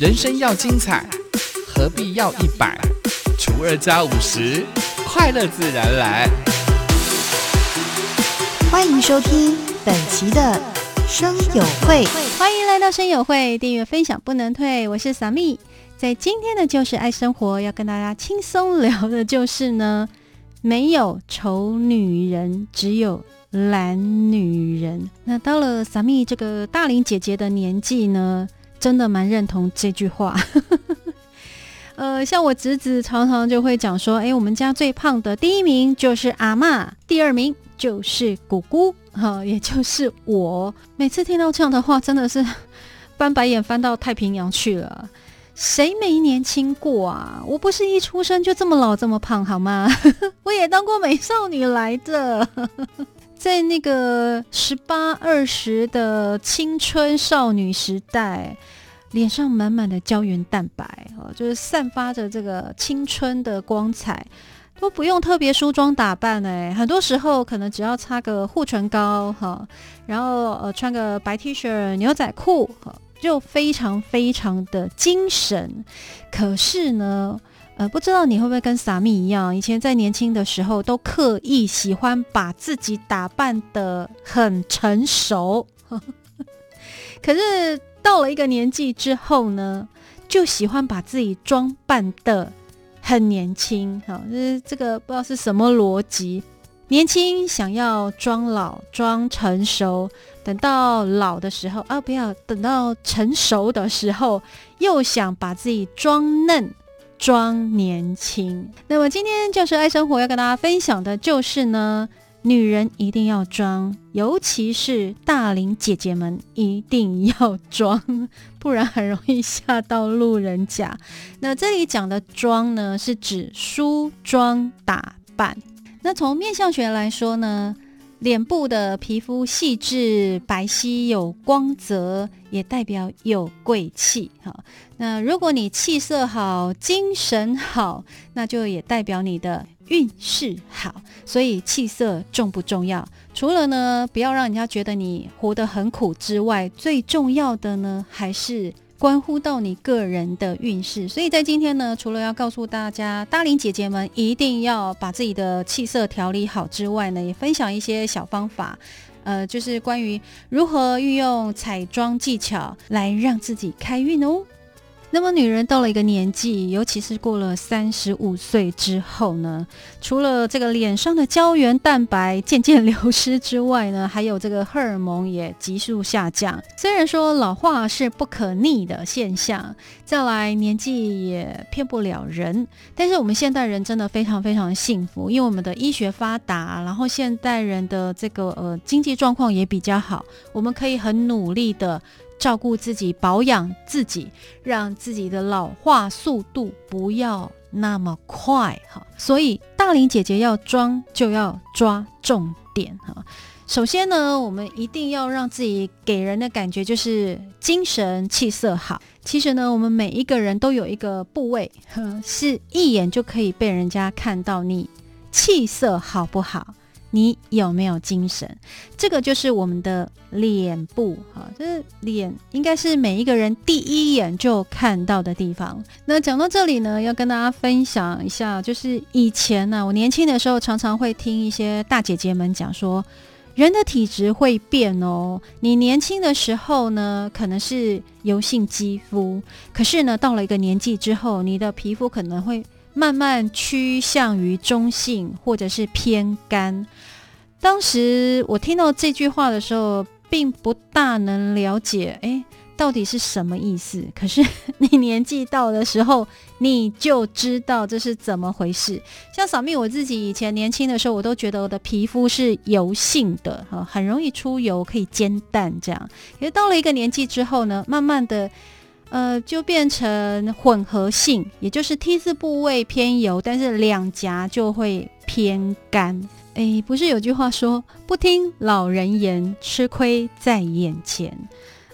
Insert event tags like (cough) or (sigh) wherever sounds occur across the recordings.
人生要精彩，何必要一百除二加五十？快乐自然来。欢迎收听本期的生友会，欢迎来到生友会，订阅分享不能退。我是萨蜜，在今天的就是爱生活，要跟大家轻松聊的就是呢，没有丑女人，只有懒女人。那到了萨蜜这个大龄姐姐的年纪呢，真的蛮认同这句话。(laughs) 呃，像我侄子常常就会讲说，哎，我们家最胖的第一名就是阿嬷，第二名就是姑姑，哈，也就是我。每次听到这样的话，真的是翻白眼翻到太平洋去了。谁没年轻过啊？我不是一出生就这么老这么胖好吗？(laughs) 我也当过美少女来的，在那个十八二十的青春少女时代。脸上满满的胶原蛋白哦，就是散发着这个青春的光彩，都不用特别梳妆打扮哎，很多时候可能只要擦个护唇膏哈，然后呃穿个白 T 恤、牛仔裤哈，就非常非常的精神。可是呢，呃，不知道你会不会跟萨米一样，以前在年轻的时候都刻意喜欢把自己打扮的很成熟，(laughs) 可是。到了一个年纪之后呢，就喜欢把自己装扮的很年轻，哈，就是这个不知道是什么逻辑。年轻想要装老装成熟，等到老的时候啊，不要等到成熟的时候，又想把自己装嫩装年轻。那么今天就是爱生活要跟大家分享的就是呢。女人一定要装，尤其是大龄姐姐们一定要装，不然很容易吓到路人甲。那这里讲的装呢，是指梳妆打扮。那从面相学来说呢，脸部的皮肤细致、白皙有光泽，也代表有贵气。哈，那如果你气色好、精神好，那就也代表你的。运势好，所以气色重不重要？除了呢，不要让人家觉得你活得很苦之外，最重要的呢，还是关乎到你个人的运势。所以在今天呢，除了要告诉大家，大龄姐姐们一定要把自己的气色调理好之外呢，也分享一些小方法，呃，就是关于如何运用彩妆技巧来让自己开运哦。那么，女人到了一个年纪，尤其是过了三十五岁之后呢，除了这个脸上的胶原蛋白渐渐流失之外呢，(laughs) 还有这个荷尔蒙也急速下降。虽然说老化是不可逆的现象，再来年纪也骗不了人，但是我们现代人真的非常非常幸福，因为我们的医学发达，然后现代人的这个呃经济状况也比较好，我们可以很努力的。照顾自己，保养自己，让自己的老化速度不要那么快哈。所以大龄姐姐要装就要抓重点哈。首先呢，我们一定要让自己给人的感觉就是精神气色好。其实呢，我们每一个人都有一个部位，是一眼就可以被人家看到你气色好不好。你有没有精神？这个就是我们的脸部，哈，就是脸应该是每一个人第一眼就看到的地方。那讲到这里呢，要跟大家分享一下，就是以前呢，我年轻的时候常常会听一些大姐姐们讲说，人的体质会变哦。你年轻的时候呢，可能是油性肌肤，可是呢，到了一个年纪之后，你的皮肤可能会。慢慢趋向于中性，或者是偏干。当时我听到这句话的时候，并不大能了解，哎，到底是什么意思？可是 (laughs) 你年纪到的时候，你就知道这是怎么回事。像扫蜜，我自己以前年轻的时候，我都觉得我的皮肤是油性的，哈，很容易出油，可以煎蛋这样。可是到了一个年纪之后呢，慢慢的。呃，就变成混合性，也就是 T 字部位偏油，但是两颊就会偏干。哎，不是有句话说“不听老人言，吃亏在眼前”。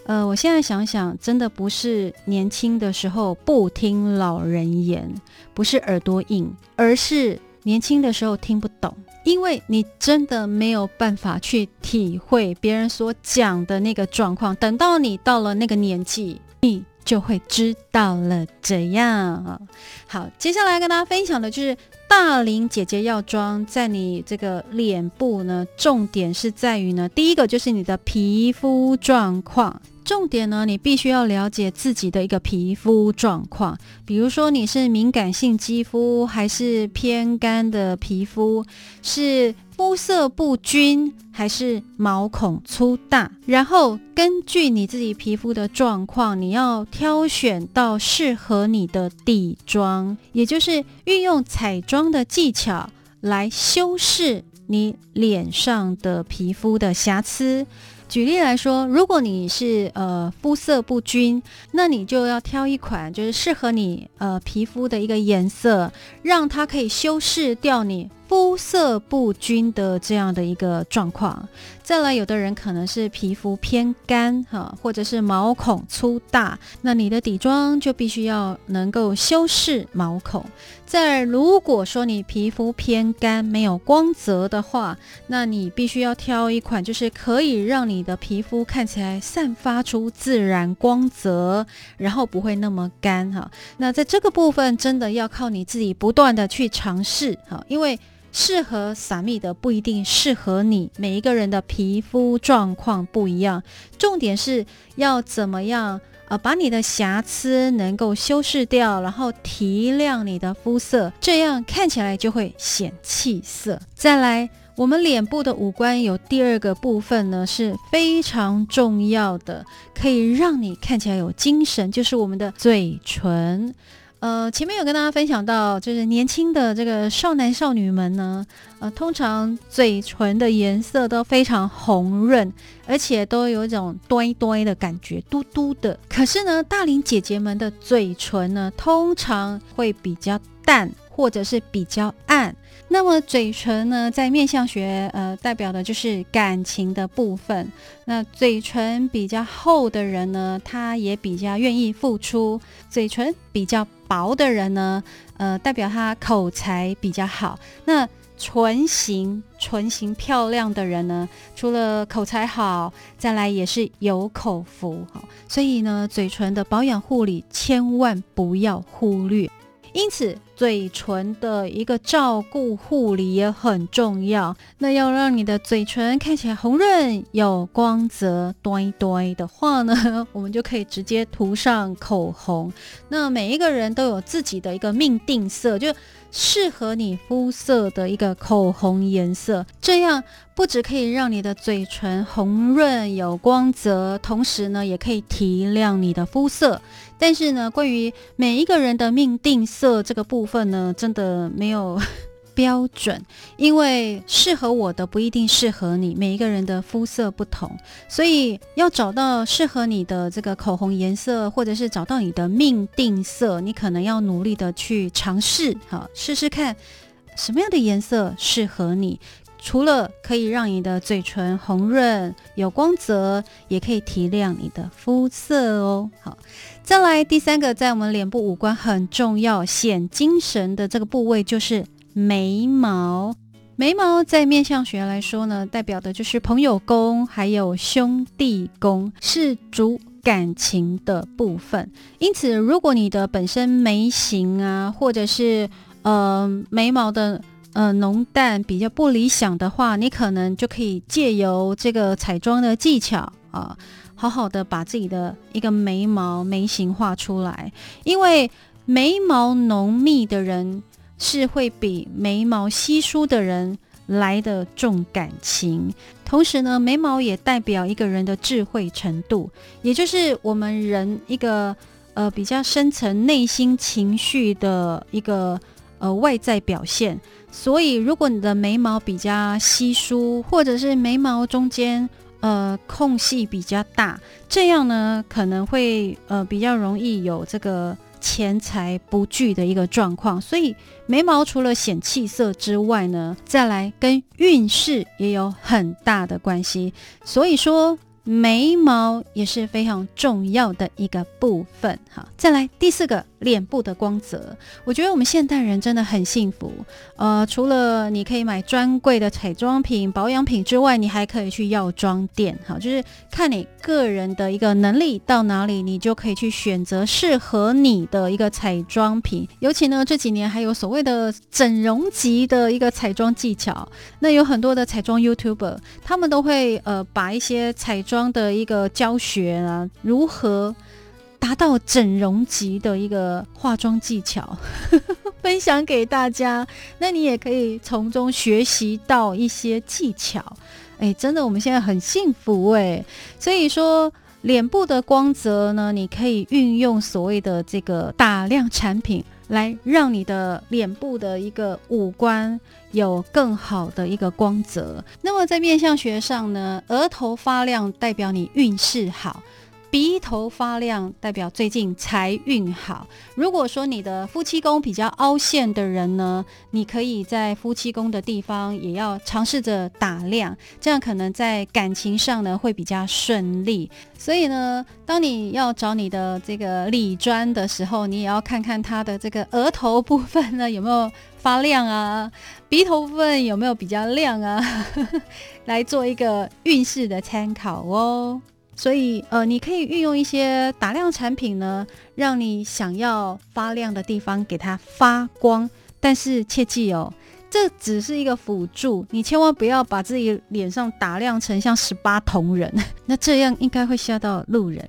呃，我现在想想，真的不是年轻的时候不听老人言，不是耳朵硬，而是年轻的时候听不懂，因为你真的没有办法去体会别人所讲的那个状况。等到你到了那个年纪，你。就会知道了。这样好，接下来跟大家分享的就是大龄姐姐药妆，在你这个脸部呢，重点是在于呢，第一个就是你的皮肤状况。重点呢，你必须要了解自己的一个皮肤状况，比如说你是敏感性肌肤，还是偏干的皮肤，是肤色不均，还是毛孔粗大。然后根据你自己皮肤的状况，你要挑选到适合你的底妆，也就是运用彩妆的技巧来修饰你脸上的皮肤的瑕疵。举例来说，如果你是呃肤色不均，那你就要挑一款就是适合你呃皮肤的一个颜色，让它可以修饰掉你。肤色不均的这样的一个状况，再来，有的人可能是皮肤偏干哈，或者是毛孔粗大，那你的底妆就必须要能够修饰毛孔。再如果说你皮肤偏干，没有光泽的话，那你必须要挑一款就是可以让你的皮肤看起来散发出自然光泽，然后不会那么干哈。那在这个部分，真的要靠你自己不断的去尝试哈，因为。适合撒蜜的不一定适合你，每一个人的皮肤状况不一样。重点是要怎么样呃，把你的瑕疵能够修饰掉，然后提亮你的肤色，这样看起来就会显气色。再来，我们脸部的五官有第二个部分呢，是非常重要的，可以让你看起来有精神，就是我们的嘴唇。呃，前面有跟大家分享到，就是年轻的这个少男少女们呢，呃，通常嘴唇的颜色都非常红润，而且都有一种堆堆的感觉，嘟嘟的。可是呢，大龄姐姐们的嘴唇呢，通常会比较淡，或者是比较暗。那么嘴唇呢，在面相学，呃，代表的就是感情的部分。那嘴唇比较厚的人呢，他也比较愿意付出；嘴唇比较薄的人呢，呃，代表他口才比较好。那唇形唇形漂亮的人呢，除了口才好，再来也是有口福。哈，所以呢，嘴唇的保养护理千万不要忽略。因此，嘴唇的一个照顾护理也很重要。那要让你的嘴唇看起来红润有光泽、端端的话呢，(laughs) 我们就可以直接涂上口红。那每一个人都有自己的一个命定色，就。适合你肤色的一个口红颜色，这样不止可以让你的嘴唇红润有光泽，同时呢，也可以提亮你的肤色。但是呢，关于每一个人的命定色这个部分呢，真的没有。标准，因为适合我的不一定适合你，每一个人的肤色不同，所以要找到适合你的这个口红颜色，或者是找到你的命定色，你可能要努力的去尝试，好试试看什么样的颜色适合你。除了可以让你的嘴唇红润有光泽，也可以提亮你的肤色哦。好，再来第三个，在我们脸部五官很重要、显精神的这个部位就是。眉毛，眉毛在面相学来说呢，代表的就是朋友宫，还有兄弟宫，是主感情的部分。因此，如果你的本身眉形啊，或者是呃眉毛的呃浓淡比较不理想的话，你可能就可以借由这个彩妆的技巧啊，好好的把自己的一个眉毛眉形画出来。因为眉毛浓密的人。是会比眉毛稀疏的人来的重感情，同时呢，眉毛也代表一个人的智慧程度，也就是我们人一个呃比较深层内心情绪的一个呃外在表现。所以，如果你的眉毛比较稀疏，或者是眉毛中间呃空隙比较大，这样呢可能会呃比较容易有这个。钱财不聚的一个状况，所以眉毛除了显气色之外呢，再来跟运势也有很大的关系。所以说眉毛也是非常重要的一个部分。哈，再来第四个脸部的光泽，我觉得我们现代人真的很幸福。呃，除了你可以买专柜的彩妆品、保养品之外，你还可以去药妆店，哈，就是看你个人的一个能力到哪里，你就可以去选择适合你的一个彩妆品。尤其呢，这几年还有所谓的整容级的一个彩妆技巧，那有很多的彩妆 YouTuber，他们都会呃把一些彩妆的一个教学啊，如何。达到整容级的一个化妆技巧，(laughs) 分享给大家。那你也可以从中学习到一些技巧。哎，真的，我们现在很幸福哎。所以说，脸部的光泽呢，你可以运用所谓的这个打亮产品，来让你的脸部的一个五官有更好的一个光泽。那么在面相学上呢，额头发亮代表你运势好。鼻头发亮代表最近财运好。如果说你的夫妻宫比较凹陷的人呢，你可以在夫妻宫的地方也要尝试着打亮，这样可能在感情上呢会比较顺利。所以呢，当你要找你的这个理专的时候，你也要看看他的这个额头部分呢有没有发亮啊，鼻头部分有没有比较亮啊，(laughs) 来做一个运势的参考哦。所以，呃，你可以运用一些打亮产品呢，让你想要发亮的地方给它发光。但是切记哦，这只是一个辅助，你千万不要把自己脸上打亮成像十八铜人，(laughs) 那这样应该会吓到路人。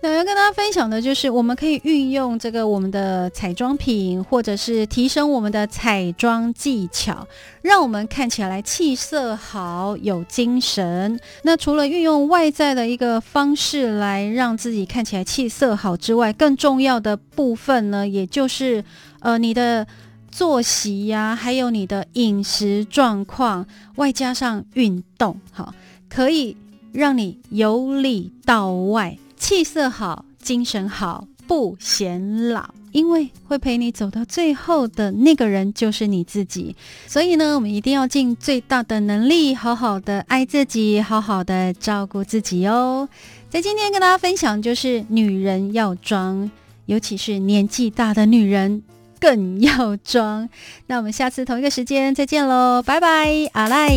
那要跟大家分享的就是，我们可以运用这个我们的彩妆品，或者是提升我们的彩妆技巧，让我们看起来气色好、有精神。那除了运用外在的一个方式来让自己看起来气色好之外，更重要的部分呢，也就是呃你的作息呀，还有你的饮食状况，外加上运动，好，可以让你由里到外。气色好，精神好，不显老，因为会陪你走到最后的那个人就是你自己。所以呢，我们一定要尽最大的能力，好好的爱自己，好好的照顾自己哦。在今天跟大家分享，就是女人要装，尤其是年纪大的女人更要装。那我们下次同一个时间再见喽，拜拜，阿赖。